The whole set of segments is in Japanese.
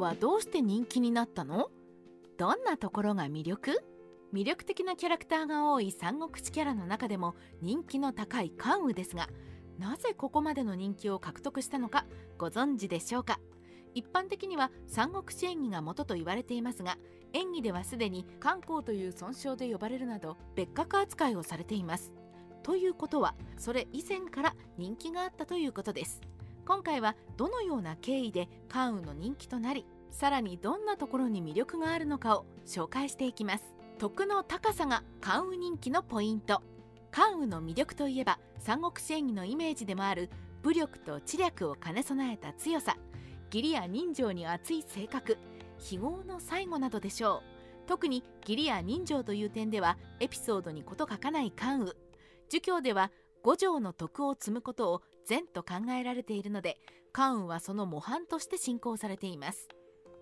はどうして人気になったの？どんなところが魅力？魅力的なキャラクターが多い三国志キャラの中でも人気の高い関羽ですがなぜここまでの人気を獲得したのかご存知でしょうか？一般的には三国志演義が元と言われていますが演技ではすでに漢光という尊称で呼ばれるなど別格扱いをされています。ということはそれ以前から人気があったということです。今回はどのような経緯で関羽の人気となりさらにどんなところに魅力があるのかを紹介していきます。徳の高さが関羽人気のポイント。関羽の魅力といえば三国志演義のイメージでもある武力と知略を兼ね備えた強さ。義理や人情に熱い性格。非業の最後などでしょう。特に義理や人情という点ではエピソードに事書かない関羽。儒教では五条の徳を積むことを善と考えられているので関羽はその模範として信仰されています。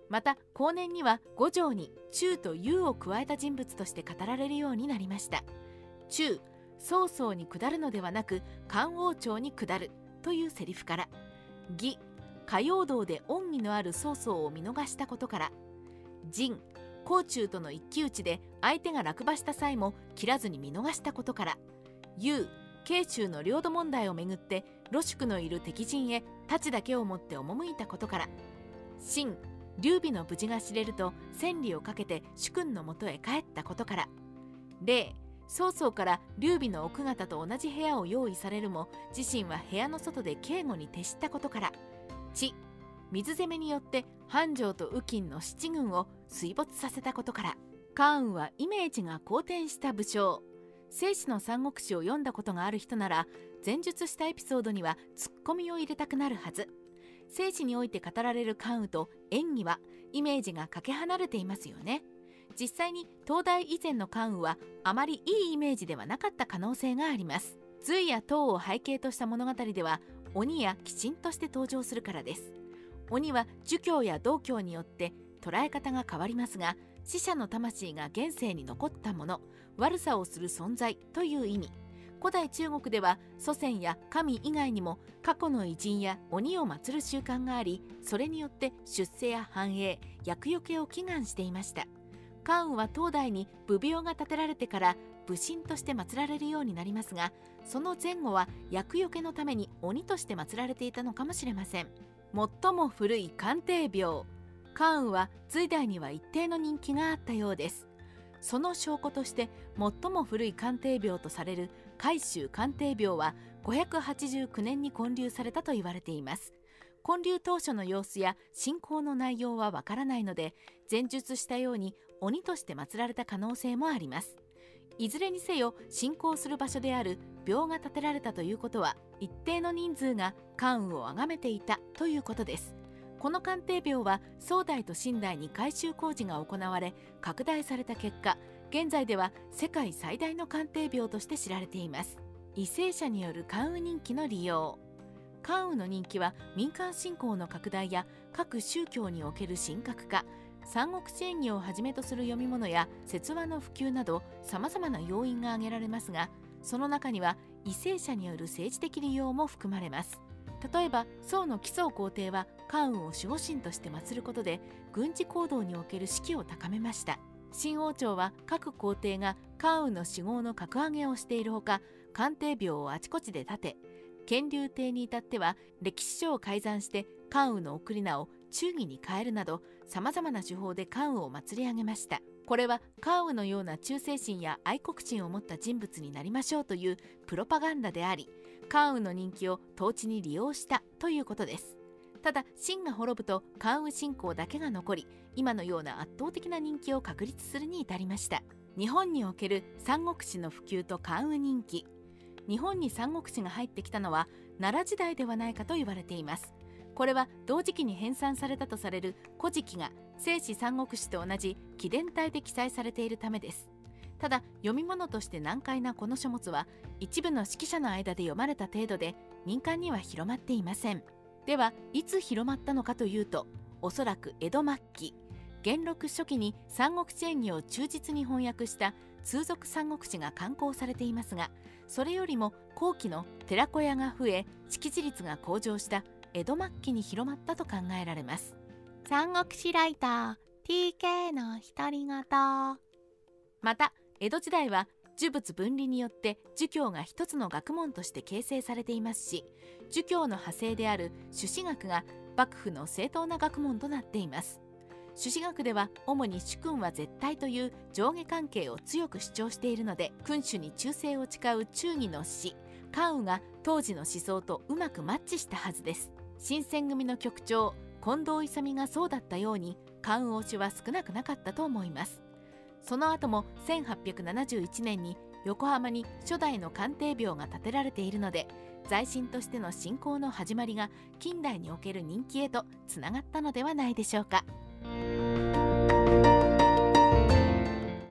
また後年には五条に忠と勇を加えた人物として語られるようになりました。忠曹操に下るのではなく漢王朝に下るというセリフから。義歌謡道で恩義のある曹操を見逃したことから。仁甲冑との一騎打ちで相手が落馬した際も切らずに見逃したことから。勇慶州の領土問題をめぐって露宿のいる敵陣へ太刀だけを持って赴いたことから。秦劉備の無事が知れると千里をかけて主君のもとへ帰ったことから。例曹操から劉備の奥方と同じ部屋を用意されるも自身は部屋の外で警護に徹したことから。地水攻めによって繁盛と右近の七軍を水没させたことから。関羽はイメージが好転した武将。聖史の三国志を読んだことがある人なら前述したエピソードにはツッコミを入れたくなるはず。聖史において語られる関羽と演技はイメージがかけ離れていますよね。実際に東大以前の関羽はあまりいいイメージではなかった可能性があります。隋や唐を背景とした物語では鬼や鬼神として登場するからです。鬼は儒教や道教によって捉え方が変わりますが死者の魂が現世に残ったもの悪さをする存在という意味。古代中国では祖先や神以外にも過去の偉人や鬼を祀る習慣がありそれによって出世や繁栄厄除けを祈願していました。関羽は東大に武病が建てられてから武神として祀られるようになりますがその前後は厄除けのために鬼として祀られていたのかもしれません。最も古い鑑定病関羽は隋代には一定の人気があったようです。その証拠として最も古い鑑定病とされる海州鑑定病は589年に建立されたと言われています。建立当初の様子や信仰の内容はわからないので前述したように鬼として祀られた可能性もあります。いずれにせよ信仰する場所である廟が建てられたということは一定の人数が関羽を崇めていたということです。この鑑定廟は宋代と清代に改修工事が行われ拡大された結果現在では世界最大の鑑定廟として知られています。為政者による関羽人気の利用。関羽の人気は民間信仰の拡大や各宗教における神格化三国志演義をはじめとする読み物や説話の普及などさまざまな要因が挙げられますがその中には為政者による政治的利用も含まれます。例えば宋の奇想皇帝は関羽を守護神として祀ることで軍事行動における士気を高めました。新王朝は各皇帝が関羽の死号の格上げをしているほか官邸廟をあちこちで建て乾隆帝に至っては歴史書を改ざんして関羽の送り名を忠義に変えるなどさまざまな手法で関羽を祭り上げました。これは関羽のような忠誠心や愛国心を持った人物になりましょうというプロパガンダであり関羽の人気を統治に利用したということです。ただ秦が滅ぶと関羽信仰だけが残り今のような圧倒的な人気を確立するに至りました。日本における三国志の普及と関羽人気。日本に三国志が入ってきたのは奈良時代ではないかと言われています。これは同時期に編纂されたとされる古事記が聖史三国志と同じ紀伝体で記載されているためです。ただ読み物として難解なこの書物は一部の指揮者の間で読まれた程度で民間には広まっていません。ではいつ広まったのかというとおそらく江戸末期。元禄初期に三国志演義を忠実に翻訳した通俗三国志が刊行されていますがそれよりも後期の寺子屋が増え識字率が向上した江戸末期に広まったと考えられます。三国志ライター TK の独り言。また江戸時代は呪物分離によって儒教が一つの学問として形成されていますし儒教の派生である朱子学が幕府の正当な学問となっています。朱子学では主に主君は絶対という上下関係を強く主張しているので君主に忠誠を誓う忠義の死関羽が当時の思想とうまくマッチしたはずです新選組の局長近藤勇がそうだったように関羽推しは少なくなかったと思いますその後も1871年に横浜に初代の鑑定廟が建てられているので在神としての信仰の始まりが近代における人気へとつながったのではないでしょうか。